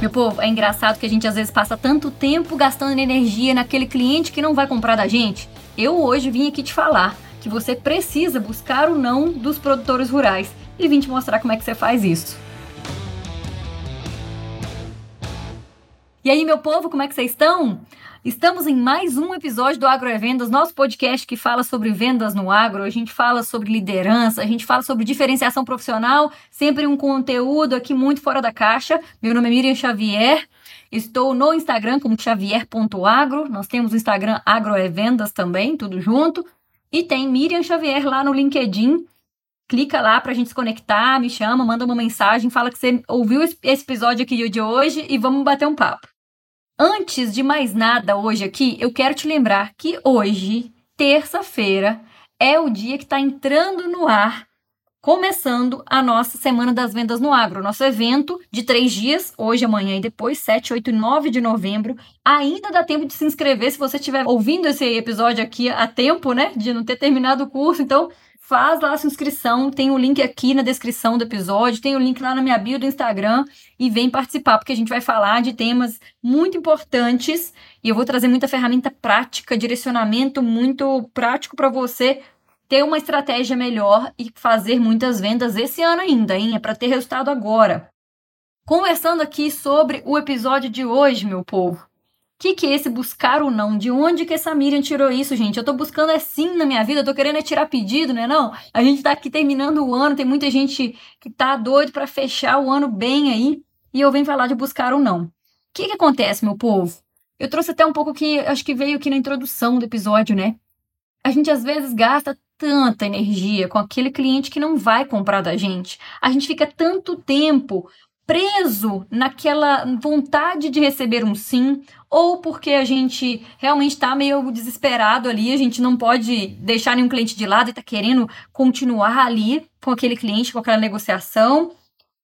Meu povo, é engraçado que a gente às vezes passa tanto tempo gastando energia naquele cliente que não vai comprar da gente. Eu hoje vim aqui te falar que você precisa buscar o não dos produtores rurais e vim te mostrar como é que você faz isso. E aí, meu povo, como é que vocês estão? Estamos em mais um episódio do Agrovendas, nosso podcast que fala sobre vendas no agro. A gente fala sobre liderança, a gente fala sobre diferenciação profissional, sempre um conteúdo aqui muito fora da caixa. Meu nome é Miriam Xavier. Estou no Instagram como xavier.agro. Nós temos o Instagram Agroevendas também, tudo junto. E tem Miriam Xavier lá no LinkedIn. Clica lá para a gente se conectar, me chama, manda uma mensagem, fala que você ouviu esse episódio aqui de hoje e vamos bater um papo. Antes de mais nada, hoje aqui, eu quero te lembrar que hoje, terça-feira, é o dia que está entrando no ar, começando a nossa Semana das Vendas no Agro, nosso evento de três dias, hoje, amanhã e depois, 7, 8 e 9 de novembro. Ainda dá tempo de se inscrever se você estiver ouvindo esse episódio aqui a tempo, né, de não ter terminado o curso. Então, faz lá a sua inscrição, tem o link aqui na descrição do episódio, tem o link lá na minha bio do Instagram e vem participar, porque a gente vai falar de temas muito importantes e eu vou trazer muita ferramenta prática, direcionamento muito prático para você ter uma estratégia melhor e fazer muitas vendas esse ano ainda, hein? É para ter resultado agora. Conversando aqui sobre o episódio de hoje, meu povo que, que é esse buscar ou não? De onde que essa Miriam tirou isso, gente? Eu tô buscando é sim na minha vida, eu tô querendo é tirar pedido, né? Não, a gente tá aqui terminando o ano, tem muita gente que tá doido para fechar o ano bem aí, e eu venho falar de buscar ou não. O que que acontece, meu povo? Eu trouxe até um pouco que acho que veio aqui na introdução do episódio, né? A gente às vezes gasta tanta energia com aquele cliente que não vai comprar da gente. A gente fica tanto tempo preso naquela vontade de receber um sim, ou porque a gente realmente está meio desesperado ali, a gente não pode deixar nenhum cliente de lado e está querendo continuar ali com aquele cliente, com aquela negociação,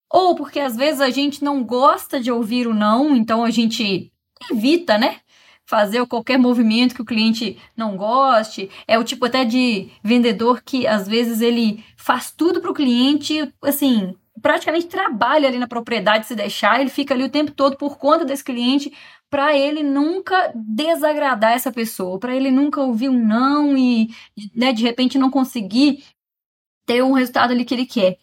ou porque às vezes a gente não gosta de ouvir o não, então a gente evita, né? Fazer qualquer movimento que o cliente não goste. É o tipo até de vendedor que às vezes ele faz tudo para o cliente, assim, praticamente trabalha ali na propriedade se deixar, ele fica ali o tempo todo por conta desse cliente para ele nunca desagradar essa pessoa, para ele nunca ouvir um não e né, de repente não conseguir ter um resultado ali que ele quer.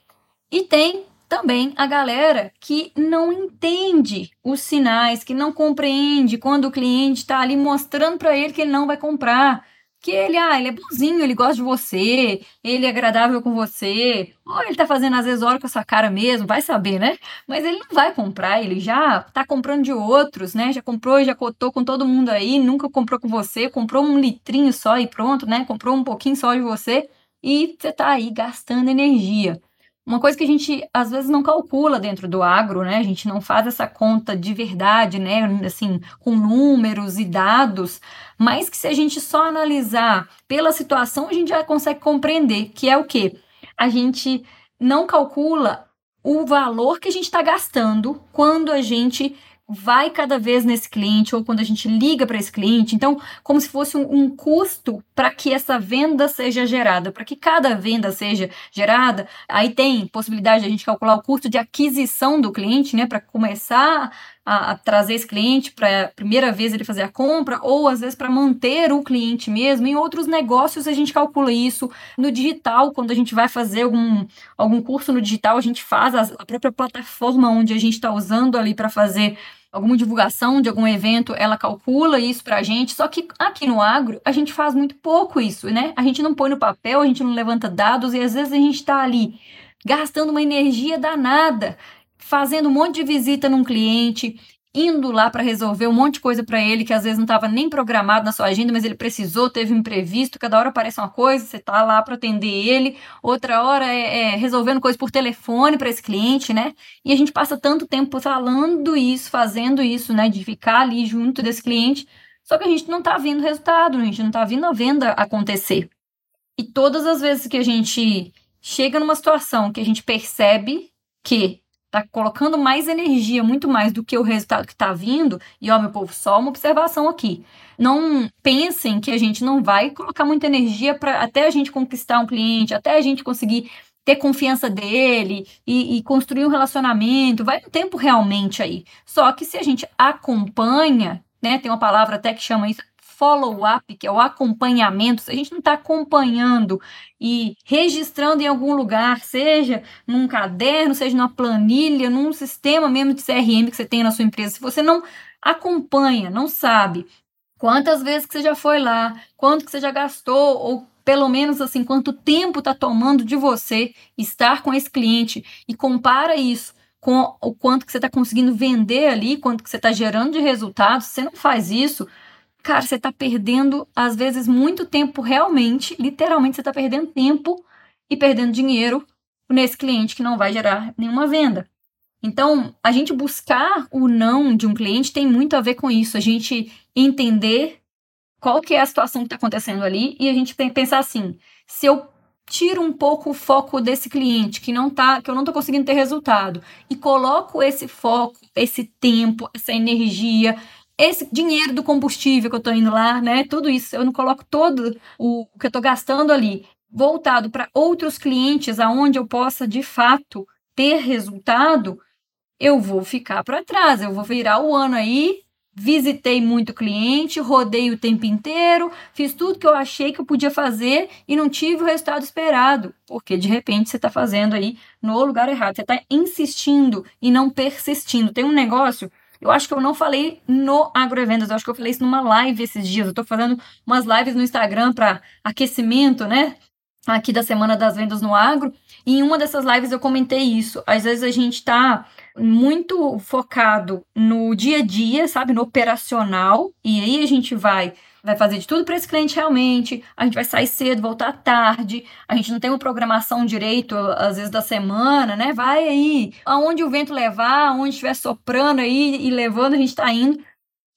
E tem também a galera que não entende os sinais, que não compreende quando o cliente está ali mostrando para ele que ele não vai comprar que ele, ah, ele é bonzinho, ele gosta de você, ele é agradável com você, ou ele tá fazendo às vezes hora com essa cara mesmo, vai saber, né? Mas ele não vai comprar, ele já tá comprando de outros, né? Já comprou, já cotou com todo mundo aí, nunca comprou com você, comprou um litrinho só e pronto, né? Comprou um pouquinho só de você e você tá aí gastando energia. Uma coisa que a gente às vezes não calcula dentro do agro, né? A gente não faz essa conta de verdade, né? Assim, com números e dados, mas que se a gente só analisar pela situação, a gente já consegue compreender que é o que a gente não calcula o valor que a gente está gastando quando a gente vai cada vez nesse cliente ou quando a gente liga para esse cliente. Então, como se fosse um, um custo para que essa venda seja gerada, para que cada venda seja gerada. Aí tem possibilidade de a gente calcular o custo de aquisição do cliente, né, para começar a, a, trazer esse cliente para a primeira vez ele fazer a compra, ou às vezes para manter o cliente mesmo. Em outros negócios a gente calcula isso. No digital, quando a gente vai fazer algum, algum curso no digital, a gente faz a, a própria plataforma onde a gente está usando ali para fazer alguma divulgação de algum evento, ela calcula isso para a gente. Só que aqui no agro, a gente faz muito pouco isso, né? A gente não põe no papel, a gente não levanta dados e às vezes a gente está ali gastando uma energia danada fazendo um monte de visita num cliente, indo lá para resolver um monte de coisa para ele que às vezes não estava nem programado na sua agenda, mas ele precisou, teve um imprevisto, cada hora aparece uma coisa, você tá lá para atender ele, outra hora é, é resolvendo coisa por telefone para esse cliente, né? E a gente passa tanto tempo falando isso, fazendo isso, né, de ficar ali junto desse cliente, só que a gente não tá vendo resultado, a gente não tá vendo a venda acontecer. E todas as vezes que a gente chega numa situação que a gente percebe que tá colocando mais energia, muito mais do que o resultado que está vindo. E ó, meu povo, só uma observação aqui. Não pensem que a gente não vai colocar muita energia para até a gente conquistar um cliente, até a gente conseguir ter confiança dele e, e, construir um relacionamento, vai um tempo realmente aí. Só que se a gente acompanha, né, tem uma palavra até que chama isso follow-up, que é o acompanhamento, se a gente não está acompanhando e registrando em algum lugar, seja num caderno, seja numa planilha, num sistema mesmo de CRM que você tem na sua empresa, se você não acompanha, não sabe quantas vezes que você já foi lá, quanto que você já gastou, ou pelo menos assim, quanto tempo está tomando de você estar com esse cliente e compara isso com o quanto que você está conseguindo vender ali, quanto que você está gerando de resultados, você não faz isso, cara, você está perdendo, às vezes, muito tempo realmente, literalmente, você está perdendo tempo e perdendo dinheiro nesse cliente que não vai gerar nenhuma venda. Então, a gente buscar o não de um cliente tem muito a ver com isso, a gente entender qual que é a situação que está acontecendo ali e a gente tem que pensar assim, se eu tiro um pouco o foco desse cliente que não tá, que eu não estou conseguindo ter resultado e coloco esse foco, esse tempo, essa energia, esse dinheiro do combustível que eu estou indo lá, né? Tudo isso, eu não coloco todo o que eu estou gastando ali voltado para outros clientes aonde eu possa de fato ter resultado, eu vou ficar para trás, eu vou virar o ano aí, visitei muito cliente, rodei o tempo inteiro, fiz tudo que eu achei que eu podia fazer e não tive o resultado esperado, porque de repente você está fazendo aí no lugar errado, você está insistindo e não persistindo. Tem um negócio eu acho que eu não falei no Agroevendas, eu acho que eu falei isso numa live esses dias. Eu tô fazendo umas lives no Instagram para aquecimento, né? Aqui da Semana das Vendas no Agro. E em uma dessas lives eu comentei isso. Às vezes a gente tá muito focado no dia a dia, sabe? No operacional. E aí a gente vai vai fazer de tudo para esse cliente realmente, a gente vai sair cedo, voltar tarde, a gente não tem uma programação direito, às vezes, da semana, né? Vai aí, aonde o vento levar, aonde estiver soprando aí e levando, a gente está indo.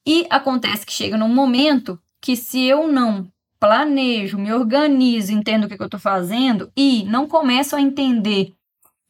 E acontece que chega num momento que se eu não planejo, me organizo, entendo o que, que eu estou fazendo e não começo a entender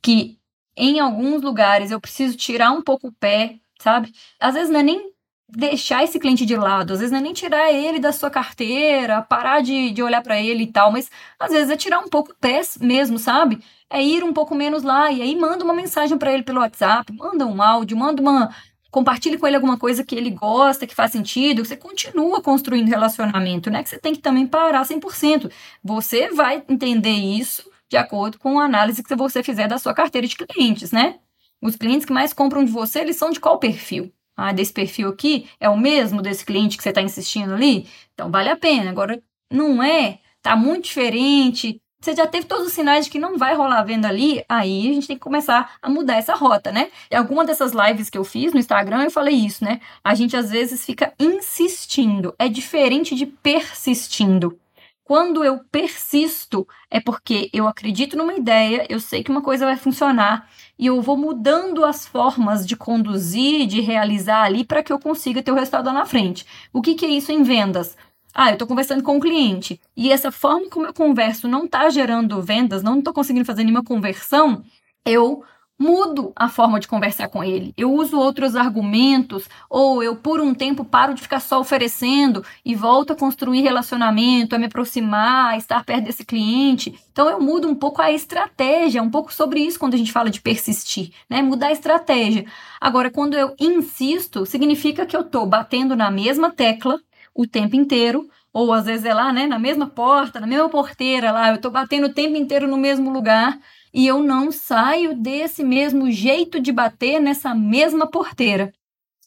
que em alguns lugares eu preciso tirar um pouco o pé, sabe? Às vezes não é nem deixar esse cliente de lado. Às vezes não é nem tirar ele da sua carteira, parar de, de olhar para ele e tal, mas às vezes é tirar um pouco o pé mesmo, sabe? É ir um pouco menos lá e aí manda uma mensagem para ele pelo WhatsApp, manda um áudio, manda uma compartilhe com ele alguma coisa que ele gosta, que faz sentido, você continua construindo relacionamento, né? Que você tem que também parar 100%. Você vai entender isso de acordo com a análise que você fizer da sua carteira de clientes, né? Os clientes que mais compram de você, eles são de qual perfil? Ah, desse perfil aqui é o mesmo desse cliente que você está insistindo ali, então vale a pena. Agora, não é, tá muito diferente, você já teve todos os sinais de que não vai rolar venda ali, aí a gente tem que começar a mudar essa rota, né? Em alguma dessas lives que eu fiz no Instagram, eu falei isso, né? A gente às vezes fica insistindo, é diferente de persistindo. Quando eu persisto, é porque eu acredito numa ideia, eu sei que uma coisa vai funcionar e eu vou mudando as formas de conduzir, de realizar ali para que eu consiga ter o resultado lá na frente. O que, que é isso em vendas? Ah, eu estou conversando com o um cliente e essa forma como eu converso não está gerando vendas, não estou conseguindo fazer nenhuma conversão, eu mudo a forma de conversar com ele. Eu uso outros argumentos, ou eu por um tempo paro de ficar só oferecendo e volto a construir relacionamento, a me aproximar, a estar perto desse cliente. Então eu mudo um pouco a estratégia, um pouco sobre isso quando a gente fala de persistir, né? Mudar a estratégia. Agora, quando eu insisto, significa que eu estou batendo na mesma tecla o tempo inteiro, ou às vezes é lá, né, na mesma porta, na mesma porteira lá, eu estou batendo o tempo inteiro no mesmo lugar e eu não saio desse mesmo jeito de bater nessa mesma porteira.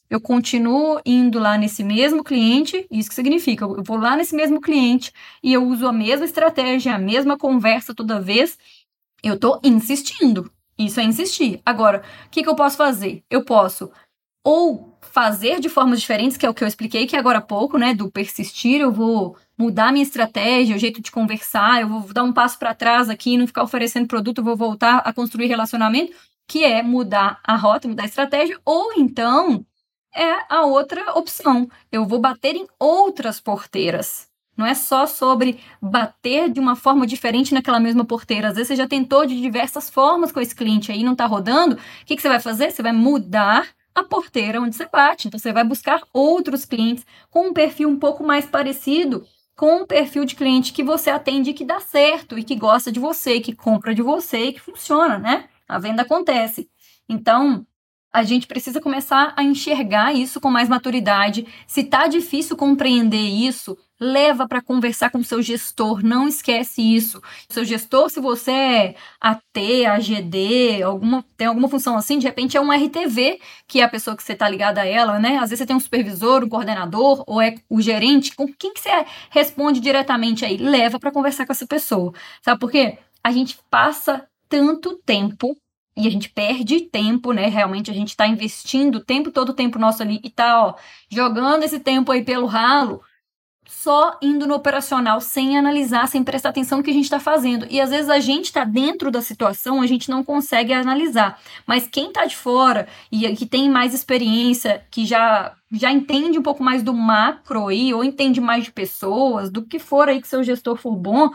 Eu continuo indo lá nesse mesmo cliente, isso que significa, eu vou lá nesse mesmo cliente e eu uso a mesma estratégia, a mesma conversa toda vez, eu estou insistindo. Isso é insistir. Agora, o que, que eu posso fazer? Eu posso ou fazer de formas diferentes, que é o que eu expliquei que agora há pouco, né, do persistir, eu vou mudar minha estratégia, o jeito de conversar, eu vou dar um passo para trás aqui, não ficar oferecendo produto, eu vou voltar a construir relacionamento, que é mudar a rota, mudar a estratégia, ou então é a outra opção. Eu vou bater em outras porteiras. Não é só sobre bater de uma forma diferente naquela mesma porteira. Às vezes você já tentou de diversas formas com esse cliente aí, não está rodando. O que, que você vai fazer? Você vai mudar a porteira onde você bate. Então você vai buscar outros clientes com um perfil um pouco mais parecido com o perfil de cliente que você atende que dá certo e que gosta de você, que compra de você e que funciona, né? A venda acontece. Então, a gente precisa começar a enxergar isso com mais maturidade. Se tá difícil compreender isso, leva para conversar com o seu gestor, não esquece isso. Seu gestor, se você é AT, AGD, alguma, tem alguma função assim, de repente é um RTV, que é a pessoa que você está ligada a ela, né? Às vezes você tem um supervisor, um coordenador, ou é o gerente, com quem que você responde diretamente aí? Leva para conversar com essa pessoa. Sabe por quê? A gente passa tanto tempo e a gente perde tempo, né? Realmente a gente está investindo o tempo, todo o tempo nosso ali e tá, ó, jogando esse tempo aí pelo ralo, só indo no operacional, sem analisar, sem prestar atenção no que a gente está fazendo. E às vezes a gente está dentro da situação, a gente não consegue analisar. Mas quem está de fora e que tem mais experiência, que já já entende um pouco mais do macro aí, ou entende mais de pessoas, do que for aí que seu gestor for bom,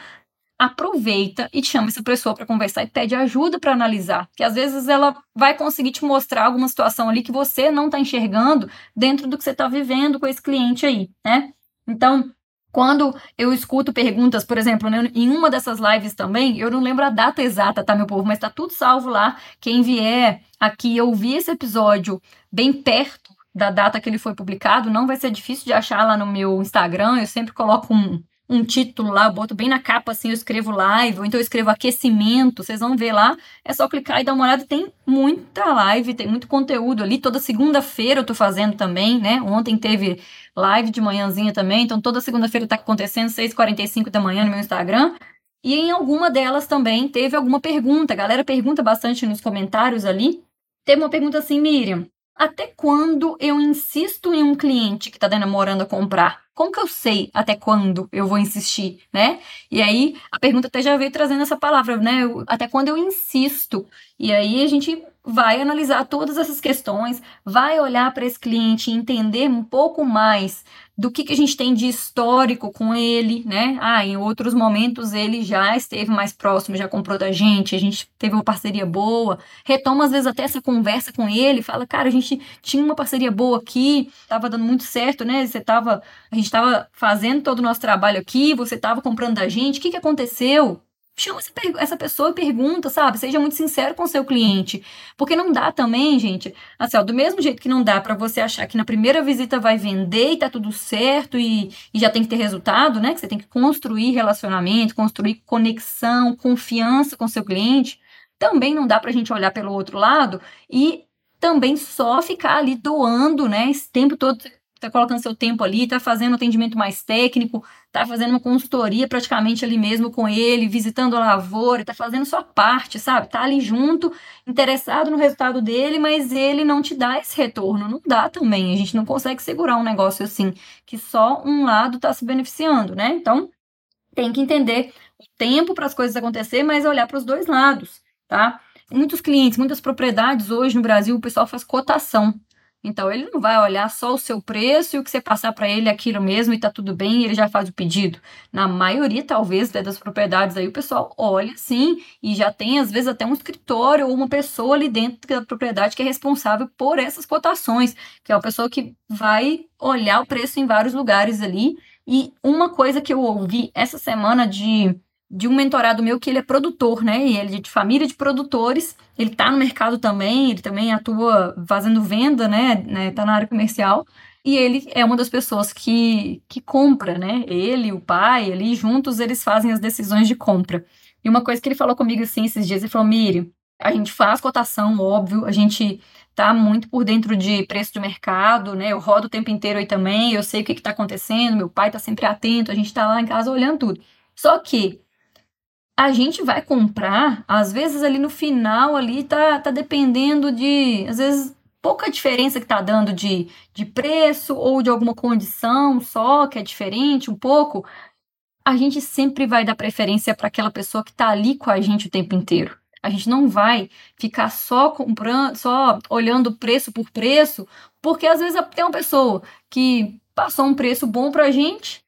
aproveita e chama essa pessoa para conversar e pede ajuda para analisar, que às vezes ela vai conseguir te mostrar alguma situação ali que você não está enxergando dentro do que você está vivendo com esse cliente aí, né? Então, quando eu escuto perguntas, por exemplo, né, em uma dessas lives também, eu não lembro a data exata, tá, meu povo, mas tá tudo salvo lá. Quem vier aqui ouvir esse episódio bem perto da data que ele foi publicado, não vai ser difícil de achar lá no meu Instagram. Eu sempre coloco um, um título lá, eu boto bem na capa assim, eu escrevo live, ou então eu escrevo aquecimento, vocês vão ver lá, é só clicar e dar uma olhada, tem muita live, tem muito conteúdo ali, toda segunda-feira eu tô fazendo também, né, ontem teve live de manhãzinha também, então toda segunda-feira tá acontecendo, 6h45 da manhã no meu Instagram, e em alguma delas também teve alguma pergunta, a galera pergunta bastante nos comentários ali, teve uma pergunta assim, Miriam, até quando eu insisto em um cliente que está demorando a comprar? Como que eu sei até quando eu vou insistir, né? E aí a pergunta até já veio trazendo essa palavra, né? Até quando eu insisto. E aí a gente vai analisar todas essas questões, vai olhar para esse cliente e entender um pouco mais do que, que a gente tem de histórico com ele, né? Ah, em outros momentos ele já esteve mais próximo, já comprou da gente, a gente teve uma parceria boa, retoma às vezes até essa conversa com ele, fala, cara, a gente tinha uma parceria boa aqui, tava dando muito certo, né? Você tava, a gente tava fazendo todo o nosso trabalho aqui, você tava comprando da gente, o que, que aconteceu? Chama essa pessoa e pergunta, sabe? Seja muito sincero com o seu cliente. Porque não dá também, gente, assim, ó, do mesmo jeito que não dá para você achar que na primeira visita vai vender e tá tudo certo e, e já tem que ter resultado, né? Que você tem que construir relacionamento, construir conexão, confiança com seu cliente. Também não dá pra gente olhar pelo outro lado e também só ficar ali doando, né? Esse tempo todo está colocando seu tempo ali, está fazendo atendimento mais técnico, está fazendo uma consultoria praticamente ali mesmo com ele, visitando a lavoura, está fazendo sua parte, sabe? Está ali junto, interessado no resultado dele, mas ele não te dá esse retorno. Não dá também. A gente não consegue segurar um negócio assim, que só um lado está se beneficiando, né? Então, tem que entender o tempo para as coisas acontecer, mas olhar para os dois lados, tá? Muitos clientes, muitas propriedades hoje no Brasil, o pessoal faz cotação. Então ele não vai olhar só o seu preço e o que você passar para ele aquilo mesmo e tá tudo bem, e ele já faz o pedido. Na maioria, talvez, né, das propriedades aí, o pessoal olha sim e já tem às vezes até um escritório ou uma pessoa ali dentro da propriedade que é responsável por essas cotações, que é uma pessoa que vai olhar o preço em vários lugares ali. E uma coisa que eu ouvi essa semana de de um mentorado meu que ele é produtor, né? E ele é de família de produtores. Ele tá no mercado também, ele também atua fazendo venda, né? né tá na área comercial. E ele é uma das pessoas que, que compra, né? Ele, o pai, ali juntos, eles fazem as decisões de compra. E uma coisa que ele falou comigo assim esses dias, ele falou: Miri, a gente faz cotação, óbvio, a gente tá muito por dentro de preço de mercado, né? Eu rodo o tempo inteiro aí também, eu sei o que, que tá acontecendo, meu pai tá sempre atento, a gente tá lá em casa olhando tudo. Só que a gente vai comprar, às vezes ali no final ali tá, tá dependendo de, às vezes, pouca diferença que tá dando de, de preço ou de alguma condição só que é diferente um pouco, a gente sempre vai dar preferência para aquela pessoa que tá ali com a gente o tempo inteiro. A gente não vai ficar só comprando, só olhando preço por preço, porque às vezes tem uma pessoa que passou um preço bom pra gente,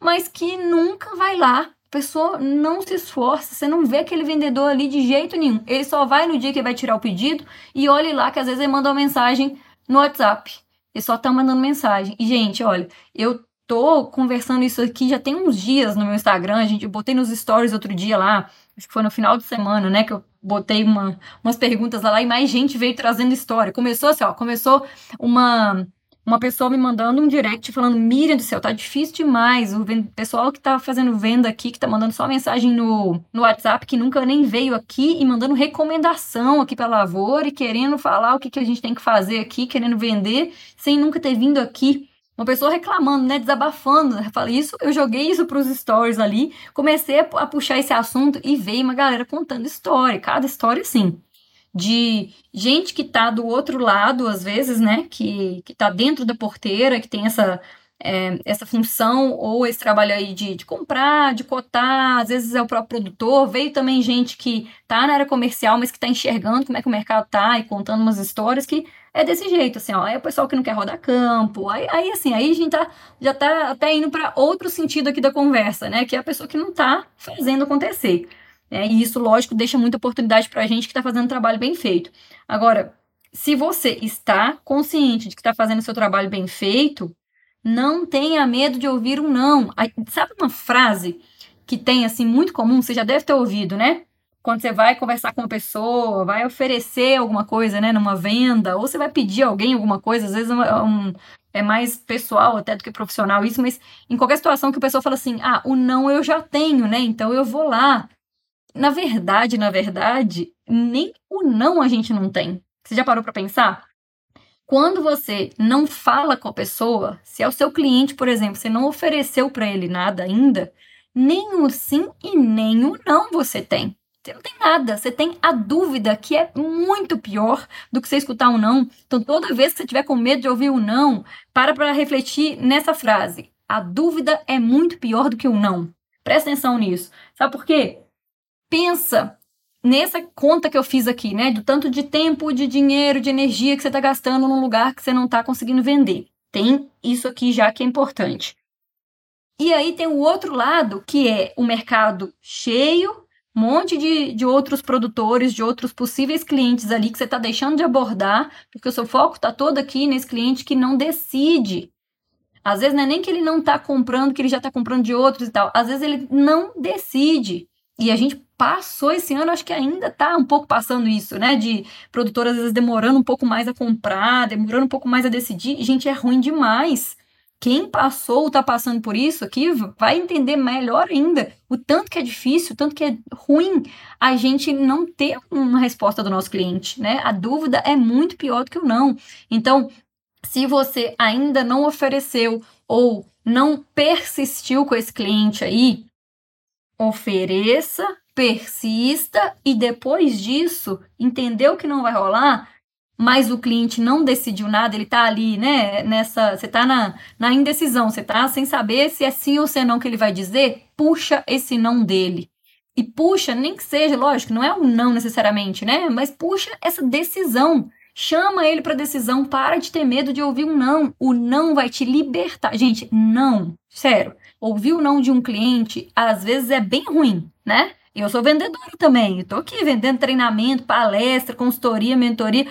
mas que nunca vai lá pessoa não se esforça, você não vê aquele vendedor ali de jeito nenhum. Ele só vai no dia que vai tirar o pedido e olhe lá que às vezes ele manda uma mensagem no WhatsApp. Ele só tá mandando mensagem. E, gente, olha, eu tô conversando isso aqui já tem uns dias no meu Instagram. Gente, eu botei nos stories outro dia lá, acho que foi no final de semana, né? Que eu botei uma, umas perguntas lá e mais gente veio trazendo história. Começou assim, ó, começou uma uma pessoa me mandando um direct falando: Miriam do céu, tá difícil demais. O pessoal que tá fazendo venda aqui, que tá mandando só mensagem no, no WhatsApp, que nunca nem veio aqui e mandando recomendação aqui pra lavoura e querendo falar o que, que a gente tem que fazer aqui, querendo vender, sem nunca ter vindo aqui. Uma pessoa reclamando, né? Desabafando. Eu falei isso, eu joguei isso pros stories ali, comecei a, puxar esse assunto e veio uma galera contando história. Cada história, assim de gente que está do outro lado, às vezes, né, que, que tá dentro da porteira, que tem essa, é, essa função ou esse trabalho aí de, de comprar, de cotar, às vezes é o próprio produtor. Veio também gente que está na área comercial, mas que está enxergando como é que o mercado tá e contando umas histórias que é desse jeito, assim, ó. Aí é o pessoal que não quer rodar campo, aí, aí assim, aí a gente tá, já tá até indo para outro sentido aqui da conversa, né, que é a pessoa que não está fazendo acontecer. Né? E isso, lógico, deixa muita oportunidade para a gente que está fazendo um trabalho bem feito. Agora, se você está consciente de que está fazendo seu trabalho bem feito, não tenha medo de ouvir um não. Sabe uma frase que tem, assim, muito comum? Você já deve ter ouvido, né? Quando você vai conversar com uma pessoa, vai oferecer alguma coisa, né, numa venda, ou você vai pedir a alguém alguma coisa, às vezes é, um, é mais pessoal até do que profissional isso, mas em qualquer situação que a pessoa fala assim, ah, o não eu já tenho, né, então eu vou lá, na verdade, na verdade, nem o não a gente não tem. Você já parou para pensar? Quando você não fala com a pessoa, se é o seu cliente, por exemplo, você não ofereceu para ele nada ainda, nem o sim e nem o não você tem. Você não tem nada, você tem a dúvida, que é muito pior do que você escutar um não. Então, toda vez que você tiver com medo de ouvir um não, para para refletir nessa frase. A dúvida é muito pior do que o não. Presta atenção nisso. Sabe por quê? Pensa nessa conta que eu fiz aqui, né? Do tanto de tempo, de dinheiro, de energia que você está gastando num lugar que você não está conseguindo vender. Tem isso aqui já que é importante. E aí tem o outro lado, que é o mercado cheio, um monte de, de outros produtores, de outros possíveis clientes ali que você está deixando de abordar, porque o seu foco está todo aqui nesse cliente que não decide. Às vezes não é nem que ele não está comprando, que ele já está comprando de outros e tal. Às vezes ele não decide. E a gente passou esse ano, acho que ainda está um pouco passando isso, né? De produtoras às vezes demorando um pouco mais a comprar, demorando um pouco mais a decidir. Gente, é ruim demais. Quem passou ou está passando por isso aqui vai entender melhor ainda o tanto que é difícil, o tanto que é ruim a gente não ter uma resposta do nosso cliente, né? A dúvida é muito pior do que o não. Então, se você ainda não ofereceu ou não persistiu com esse cliente aí, ofereça persista e depois disso entendeu que não vai rolar, mas o cliente não decidiu nada, ele tá ali, né, nessa, você tá na, na indecisão, você tá sem saber se é sim ou se é não que ele vai dizer, puxa esse não dele. E puxa, nem que seja, lógico, não é um não necessariamente, né? Mas puxa essa decisão. Chama ele para decisão, para de ter medo de ouvir um não. O não vai te libertar. Gente, não, sério. Ouvir o não de um cliente às vezes é bem ruim, né? Eu sou vendedora também. Estou aqui vendendo treinamento, palestra, consultoria, mentoria.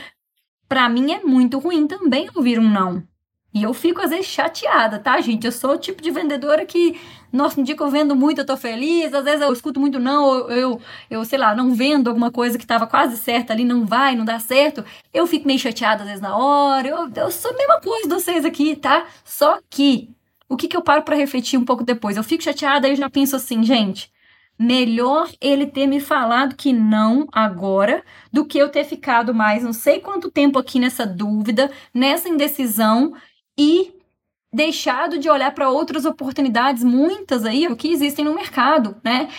Para mim é muito ruim também ouvir um não. E eu fico às vezes chateada, tá, gente? Eu sou o tipo de vendedora que, nossa, um dia que eu vendo muito, eu tô feliz, às vezes eu escuto muito não, eu, eu, sei lá, não vendo alguma coisa que tava quase certa ali, não vai, não dá certo. Eu fico meio chateada às vezes na hora. Eu, eu sou a mesma coisa de vocês aqui, tá? Só que o que, que eu paro para refletir um pouco depois? Eu fico chateada e já penso assim, gente, melhor ele ter me falado que não agora do que eu ter ficado mais não sei quanto tempo aqui nessa dúvida, nessa indecisão e deixado de olhar para outras oportunidades, muitas aí, o que existem no mercado, né?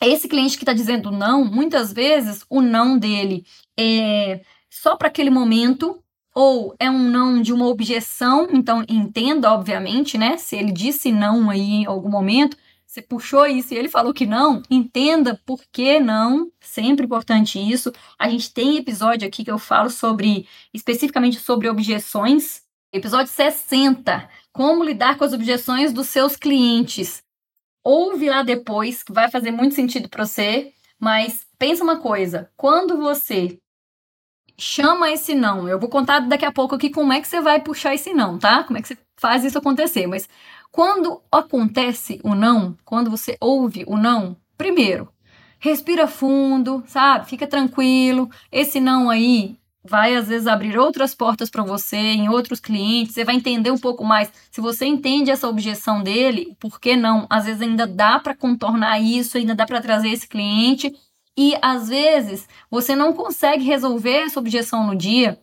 Esse cliente que está dizendo não, muitas vezes o não dele é só para aquele momento, ou é um não de uma objeção, então entenda, obviamente, né? Se ele disse não aí em algum momento, você puxou isso e ele falou que não, entenda por que não. Sempre importante isso. A gente tem episódio aqui que eu falo sobre, especificamente sobre objeções. Episódio 60. Como lidar com as objeções dos seus clientes. Ouve lá depois, que vai fazer muito sentido para você. Mas pensa uma coisa: quando você chama esse não, eu vou contar daqui a pouco aqui como é que você vai puxar esse não, tá? Como é que você faz isso acontecer. Mas quando acontece o não, quando você ouve o não, primeiro, respira fundo, sabe? Fica tranquilo. Esse não aí vai às vezes abrir outras portas para você em outros clientes, você vai entender um pouco mais. Se você entende essa objeção dele, por que não? Às vezes ainda dá para contornar isso, ainda dá para trazer esse cliente e às vezes você não consegue resolver essa objeção no dia,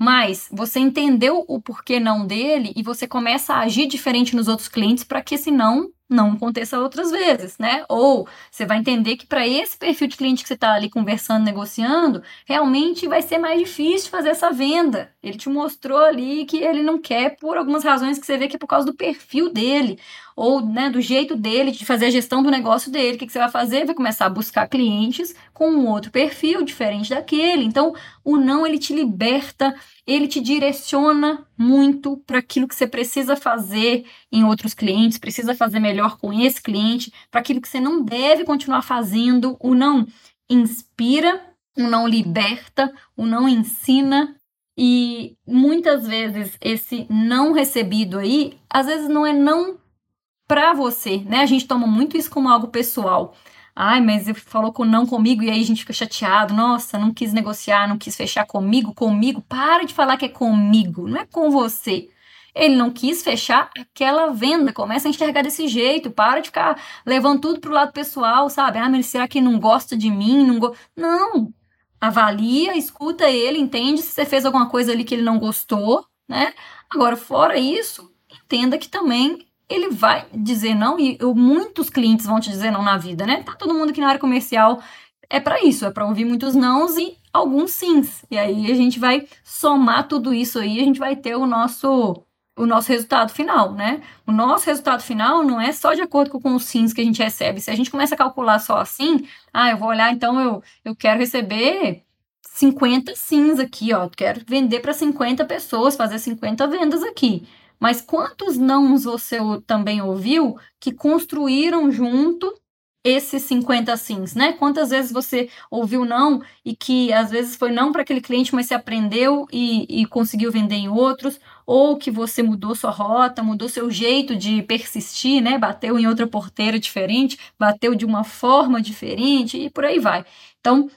mas você entendeu o porquê não dele e você começa a agir diferente nos outros clientes para que esse não não aconteça outras vezes, né? Ou você vai entender que para esse perfil de cliente que você está ali conversando, negociando, realmente vai ser mais difícil fazer essa venda. Ele te mostrou ali que ele não quer por algumas razões que você vê que é por causa do perfil dele, ou né, do jeito dele de fazer a gestão do negócio dele. O que, que você vai fazer? Vai começar a buscar clientes com um outro perfil diferente daquele. Então, o não ele te liberta ele te direciona muito para aquilo que você precisa fazer em outros clientes, precisa fazer melhor com esse cliente, para aquilo que você não deve continuar fazendo. O não inspira, o não liberta, o não ensina. E muitas vezes esse não recebido aí, às vezes não é não para você, né? A gente toma muito isso como algo pessoal. Ai, mas ele falou com não comigo e aí a gente fica chateado. Nossa, não quis negociar, não quis fechar comigo, comigo. Para de falar que é comigo, não é com você. Ele não quis fechar aquela venda. Começa a enxergar desse jeito. Para de ficar levando tudo pro lado pessoal, sabe? Ah, mas será que não gosta de mim? Não, go... não. Avalia, escuta ele, entende se você fez alguma coisa ali que ele não gostou, né? Agora, fora isso, entenda que também ele vai dizer não, e eu, muitos clientes vão te dizer não na vida, né? Tá todo mundo aqui na área comercial é para isso, é para ouvir muitos nãos e alguns sims. E aí a gente vai somar tudo isso aí, a gente vai ter o nosso o nosso resultado final, né? O nosso resultado final não é só de acordo com os sims que a gente recebe. Se a gente começa a calcular só assim, ah, eu vou olhar, então eu, eu quero receber 50 sims aqui, ó, quero vender para 50 pessoas, fazer 50 vendas aqui. Mas quantos nãos você também ouviu que construíram junto esses 50 sims, né? Quantas vezes você ouviu não e que às vezes foi não para aquele cliente, mas você aprendeu e, e, conseguiu vender em outros, ou que você mudou sua rota, mudou seu jeito de persistir, né? Bateu em outra porteira diferente, bateu de uma forma diferente e por aí vai. Então,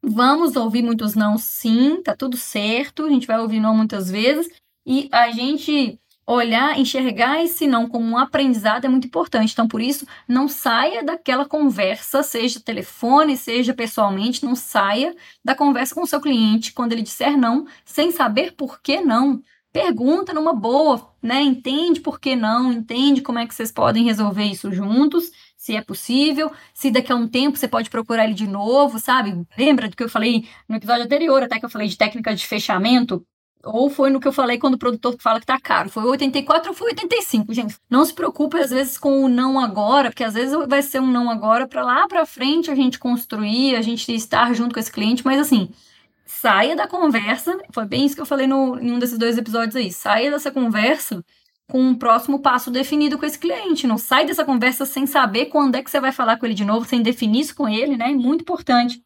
vamos ouvir muitos não, sim, tá tudo certo, a gente vai ouvir não muitas vezes e a gente olhar, enxergar esse não como um aprendizado é muito importante. Então, por isso, não saia daquela conversa, seja telefone, seja pessoalmente, não saia da conversa com o seu cliente quando ele disser não, sem saber por que não. Pergunta numa boa, né? Entende por que não, entende como é que vocês podem resolver isso juntos, se é possível, se daqui a um tempo você pode procurar ele de novo, sabe? Lembra do que eu falei no episódio anterior, até que eu falei de técnica de fechamento? Ou foi no que eu falei quando o produtor fala que tá caro. Foi 84 ou foi 85, gente. Não se preocupe às vezes com o não agora, porque às vezes vai ser um não agora para lá para frente a gente construir, a gente estar junto com esse cliente, mas assim, saia da conversa, foi bem isso que eu falei no, em um desses dois episódios aí. Saia dessa conversa com um próximo passo definido com esse cliente. Não sai dessa conversa sem saber quando é que você vai falar com ele de novo, sem definir isso com ele, né? Muito importante.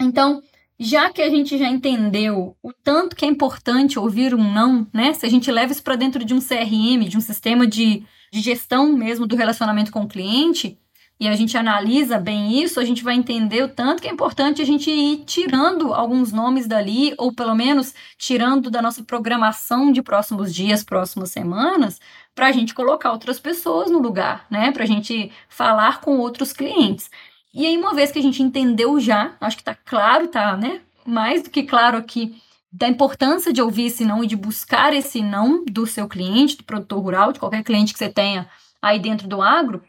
Então, já que a gente já entendeu o tanto que é importante ouvir um não, né? Se a gente leva isso para dentro de um CRM, de um sistema de, de gestão mesmo do relacionamento com o cliente, e a gente analisa bem isso, a gente vai entender o tanto que é importante a gente ir tirando alguns nomes dali, ou pelo menos tirando da nossa programação de próximos dias, próximas semanas, para a gente colocar outras pessoas no lugar, né? Para a gente falar com outros clientes. E aí, uma vez que a gente entendeu já, acho que tá claro, tá, né? Mais do que claro aqui, da importância de ouvir esse não e de buscar esse não do seu cliente, do produtor rural, de qualquer cliente que você tenha aí dentro do agro.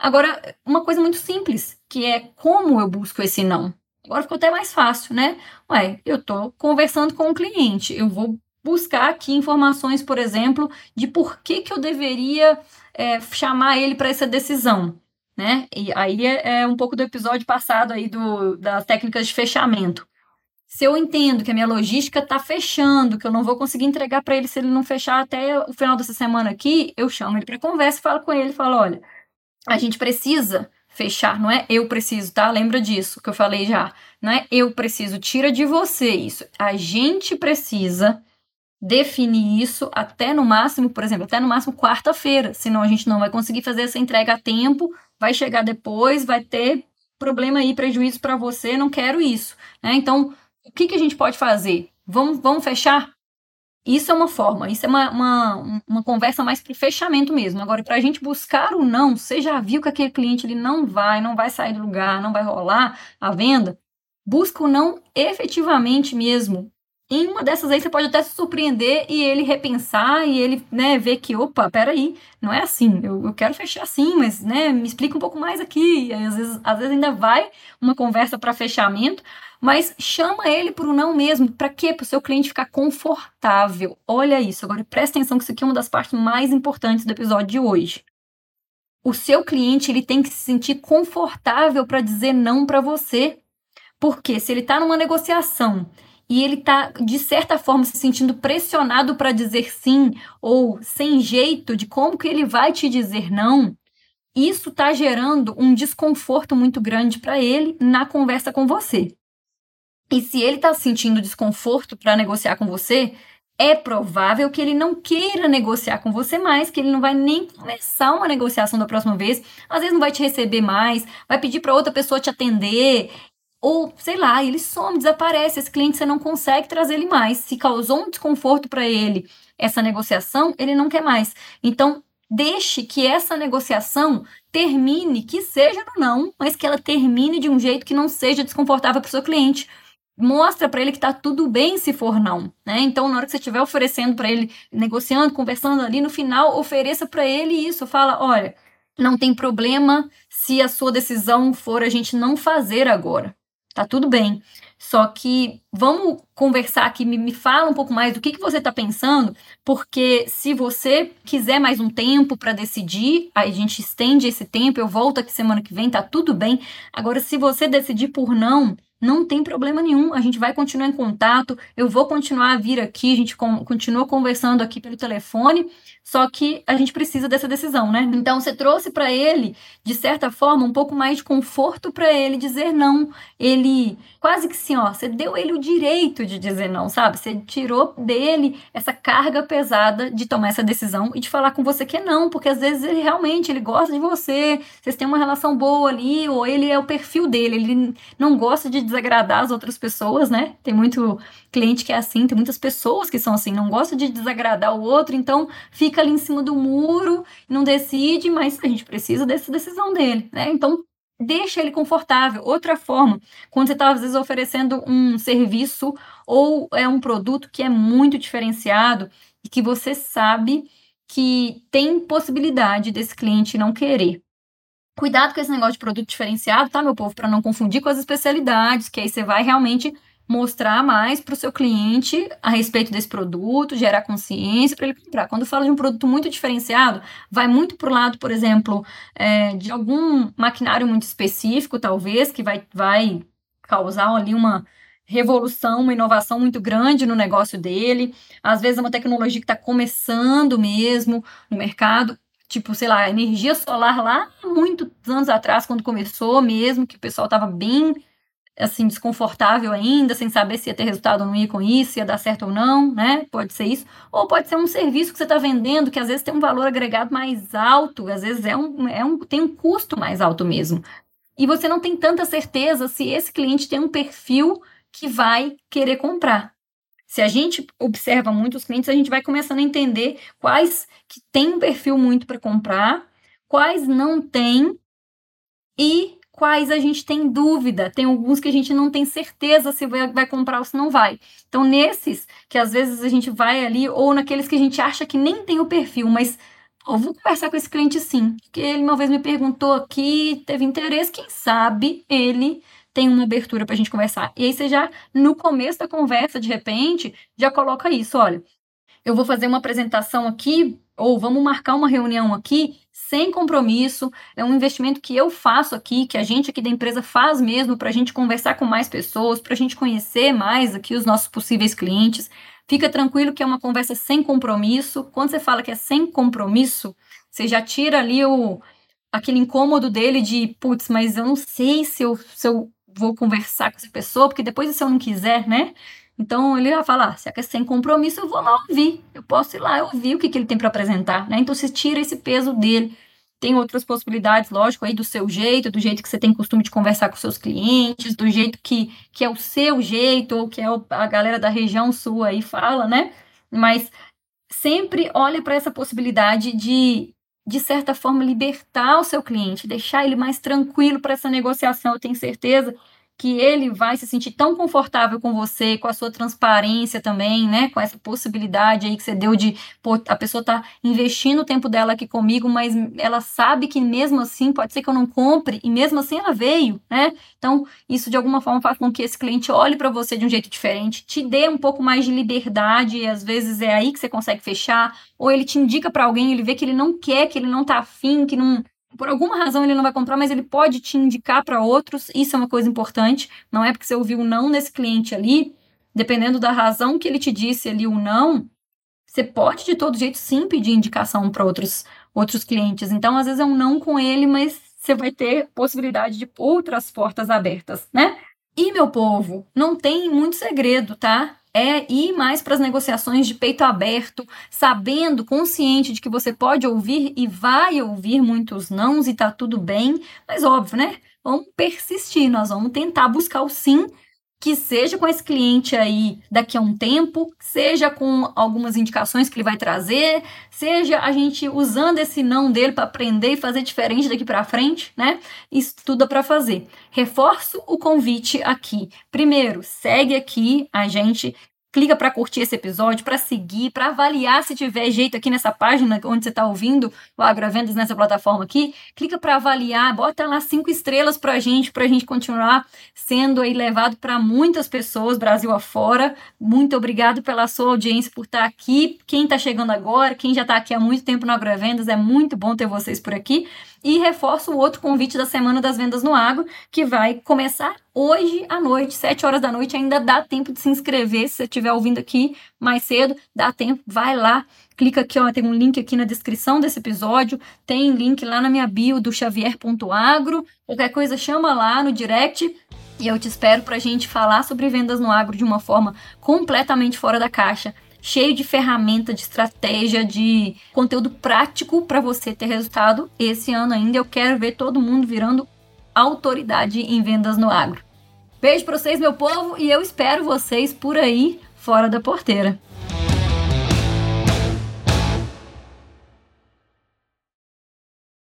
Agora, uma coisa muito simples, que é como eu busco esse não. Agora ficou até mais fácil, né? Ué, eu tô conversando com o cliente, eu vou buscar aqui informações, por exemplo, de por que, que eu deveria é, chamar ele para essa decisão né? E aí é, é um pouco do episódio passado aí do, das técnicas de fechamento. Se eu entendo que a minha logística está fechando, que eu não vou conseguir entregar para ele se ele não fechar até o final dessa semana aqui, eu chamo ele para conversa, falo com ele, falo, olha, a gente precisa fechar, não é eu preciso, tá? Lembra disso que eu falei já. Não é eu preciso, tira de você isso. A gente precisa definir isso até no máximo, por exemplo, até no máximo quarta-feira, senão a gente não vai conseguir fazer essa entrega a tempo, vai chegar depois, vai ter problema aí, prejuízo para você, não quero isso. Né? Então, o que, que a gente pode fazer? Vamos, vamos fechar? Isso é uma forma, isso é uma, uma, uma conversa mais para fechamento mesmo. Agora, para a gente buscar o não, você já viu que aquele cliente ele não vai, não vai sair do lugar, não vai rolar a venda, busca o não efetivamente mesmo. Em uma dessas aí você pode até se surpreender e ele repensar e ele né, ver que, opa, peraí, não é assim, eu, eu quero fechar assim, mas né, me explica um pouco mais aqui. Às vezes, às vezes ainda vai uma conversa para fechamento, mas chama ele para o não mesmo. Para quê? Para o seu cliente ficar confortável. Olha isso. Agora presta atenção que isso aqui é uma das partes mais importantes do episódio de hoje. O seu cliente ele tem que se sentir confortável para dizer não para você. Porque se ele está numa negociação e ele está, de certa forma, se sentindo pressionado para dizer sim ou sem jeito de como que ele vai te dizer não, isso está gerando um desconforto muito grande para ele na conversa com você. E se ele está sentindo desconforto para negociar com você, é provável que ele não queira negociar com você mais, que ele não vai nem começar uma negociação da próxima vez, às vezes não vai te receber mais, vai pedir para outra pessoa te atender, ou sei lá, ele some, desaparece, esse cliente você não consegue trazer ele mais. Se causou um desconforto para ele essa negociação, ele não quer mais. Então, deixe que essa negociação termine, que seja no não, mas que ela termine de um jeito que não seja desconfortável para o seu cliente mostra para ele que tá tudo bem se for não, né? Então, na hora que você estiver oferecendo para ele, negociando, conversando ali, no final, ofereça para ele isso, fala, olha, não tem problema se a sua decisão for a gente não fazer agora. Tá tudo bem. Só que vamos conversar aqui, me, me fala um pouco mais do que, que você está pensando, porque se você quiser mais um tempo para decidir, a gente estende esse tempo, eu volto aqui semana que vem, tá tudo bem. Agora, se você decidir por não, não tem problema nenhum, a gente vai continuar em contato, eu vou continuar a vir aqui, a gente continua conversando aqui pelo telefone, só que a gente precisa dessa decisão, né? Então você trouxe para ele, de certa forma, um pouco mais de conforto para ele dizer não. Ele quase que assim, ó, você deu ele o direito de dizer não, sabe? Você tirou dele essa carga pesada de tomar essa decisão e de falar com você que é não, porque às vezes ele realmente ele gosta de você, vocês têm uma relação boa ali, ou ele é o perfil dele, ele não gosta de desagradar as outras pessoas, né? Tem muito cliente que é assim, tem muitas pessoas que são assim, não gosta de desagradar o outro, então fica ali em cima do muro, não decide, mas a gente precisa dessa decisão dele, né? Então deixa ele confortável. Outra forma, quando você está às vezes oferecendo um serviço ou é um produto que é muito diferenciado e que você sabe que tem possibilidade desse cliente não querer. Cuidado com esse negócio de produto diferenciado, tá, meu povo? Para não confundir com as especialidades, que aí você vai realmente mostrar mais para o seu cliente a respeito desse produto, gerar consciência para ele comprar. Quando fala de um produto muito diferenciado, vai muito para o lado, por exemplo, é, de algum maquinário muito específico, talvez, que vai, vai causar ali uma revolução, uma inovação muito grande no negócio dele. Às vezes é uma tecnologia que está começando mesmo no mercado tipo, sei lá, energia solar lá muitos anos atrás, quando começou mesmo, que o pessoal estava bem assim, desconfortável ainda, sem saber se ia ter resultado ou não ia com isso, se ia dar certo ou não, né? Pode ser isso. Ou pode ser um serviço que você está vendendo, que às vezes tem um valor agregado mais alto, às vezes é um, é um, tem um custo mais alto mesmo. E você não tem tanta certeza se esse cliente tem um perfil que vai querer comprar. Se a gente observa muitos clientes, a gente vai começando a entender quais que têm um perfil muito para comprar, quais não têm e quais a gente tem dúvida. Tem alguns que a gente não tem certeza se vai, vai comprar ou se não vai. Então, nesses que às vezes a gente vai ali, ou naqueles que a gente acha que nem tem o perfil, mas eu vou conversar com esse cliente sim, porque ele uma vez me perguntou aqui, teve interesse, quem sabe ele tem uma abertura para a gente conversar. E aí você já, no começo da conversa, de repente, já coloca isso, olha, eu vou fazer uma apresentação aqui, ou vamos marcar uma reunião aqui, sem compromisso, é um investimento que eu faço aqui, que a gente aqui da empresa faz mesmo, para a gente conversar com mais pessoas, para a gente conhecer mais aqui os nossos possíveis clientes. Fica tranquilo que é uma conversa sem compromisso. Quando você fala que é sem compromisso, você já tira ali o, aquele incômodo dele de, putz, mas eu não sei se eu, se eu vou conversar com essa pessoa, porque depois se eu não quiser, né? Então ele vai falar, ah, se é sem compromisso, eu vou lá ouvir. Eu posso ir lá ouvir o que, que ele tem para apresentar, né? Então você tira esse peso dele. Tem outras possibilidades, lógico, aí do seu jeito, do jeito que você tem costume de conversar com seus clientes, do jeito que, que é o seu jeito, ou que é a galera da região sua aí fala, né? Mas sempre olha para essa possibilidade de, de certa forma, libertar o seu cliente, deixar ele mais tranquilo para essa negociação. Eu tenho certeza que ele vai se sentir tão confortável com você, com a sua transparência também, né? Com essa possibilidade aí que você deu de pô, a pessoa tá investindo o tempo dela aqui comigo, mas ela sabe que mesmo assim pode ser que eu não compre e mesmo assim ela veio, né? Então, isso de alguma forma faz com que esse cliente olhe para você de um jeito diferente, te dê um pouco mais de liberdade, e às vezes é aí que você consegue fechar, ou ele te indica para alguém, ele vê que ele não quer, que ele não tá afim, que não por alguma razão ele não vai comprar, mas ele pode te indicar para outros. Isso é uma coisa importante. Não é porque você ouviu um não nesse cliente ali, dependendo da razão que ele te disse ali o não, você pode de todo jeito sim pedir indicação para outros outros clientes. Então, às vezes é um não com ele, mas você vai ter possibilidade de outras portas abertas, né? E meu povo, não tem muito segredo, tá? É ir mais para as negociações de peito aberto, sabendo, consciente de que você pode ouvir e vai ouvir muitos nãos e tá tudo bem, mas óbvio, né? Vamos persistir, nós vamos tentar buscar o sim que seja com esse cliente aí daqui a um tempo, seja com algumas indicações que ele vai trazer, seja a gente usando esse não dele para aprender e fazer diferente daqui para frente, né? Isso tudo é para fazer. Reforço o convite aqui. Primeiro, segue aqui a gente clica para curtir esse episódio, para seguir, para avaliar se tiver jeito aqui nessa página onde você está ouvindo o Agrovendas nessa plataforma aqui. Clica para avaliar, bota lá cinco estrelas para a gente, para a gente continuar sendo aí levado para muitas pessoas, Brasil afora. Muito obrigado pela sua audiência, por estar tá aqui. Quem está chegando agora, quem já está aqui há muito tempo no Agrovendas, é muito bom ter vocês por aqui. E reforço o outro convite da Semana das Vendas no Agro, que vai começar hoje à noite, 7 horas da noite. Ainda dá tempo de se inscrever, se você estiver ouvindo aqui mais cedo, dá tempo, vai lá. Clica aqui, ó, tem um link aqui na descrição desse episódio, tem link lá na minha bio do xavier.agro. Qualquer coisa chama lá no direct e eu te espero para a gente falar sobre vendas no agro de uma forma completamente fora da caixa cheio de ferramenta, de estratégia, de conteúdo prático para você ter resultado esse ano ainda. Eu quero ver todo mundo virando autoridade em vendas no agro. Beijo para vocês, meu povo, e eu espero vocês por aí fora da porteira.